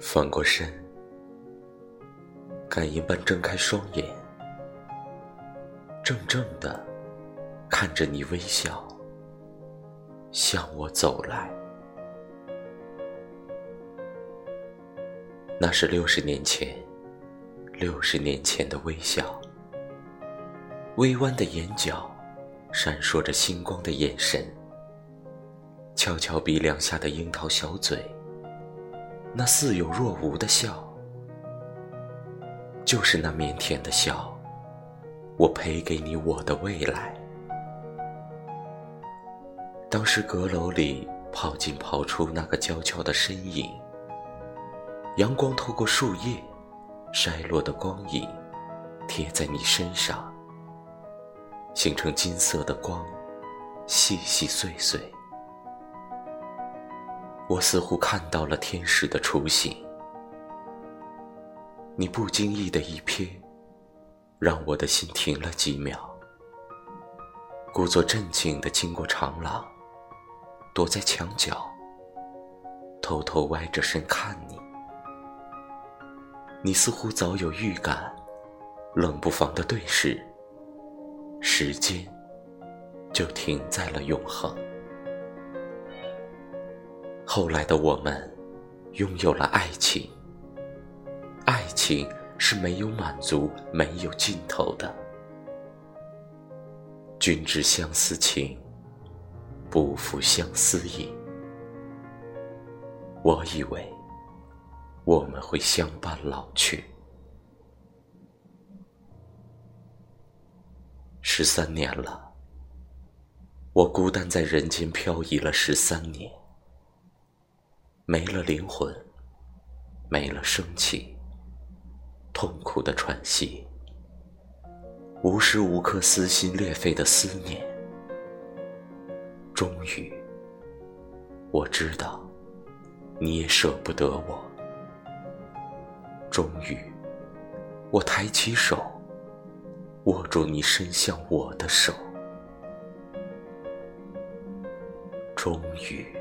翻过身，感应般睁开双眼，怔怔的看着你微笑，向我走来。那是六十年前，六十年前的微笑，微弯的眼角，闪烁着星光的眼神，翘翘鼻梁下的樱桃小嘴，那似有若无的笑，就是那腼腆的笑，我赔给你我的未来。当时阁楼里跑进跑出那个娇俏的身影。阳光透过树叶，筛落的光影，贴在你身上，形成金色的光，细细碎碎。我似乎看到了天使的雏形。你不经意的一瞥，让我的心停了几秒，故作镇静的经过长廊，躲在墙角，偷偷歪着身看你。你似乎早有预感，冷不防的对视，时间就停在了永恒。后来的我们拥有了爱情，爱情是没有满足、没有尽头的。君知相思情，不负相思意。我以为。我们会相伴老去。十三年了，我孤单在人间漂移了十三年，没了灵魂，没了生气，痛苦的喘息，无时无刻撕心裂肺的思念。终于，我知道，你也舍不得我。终于，我抬起手，握住你伸向我的手。终于。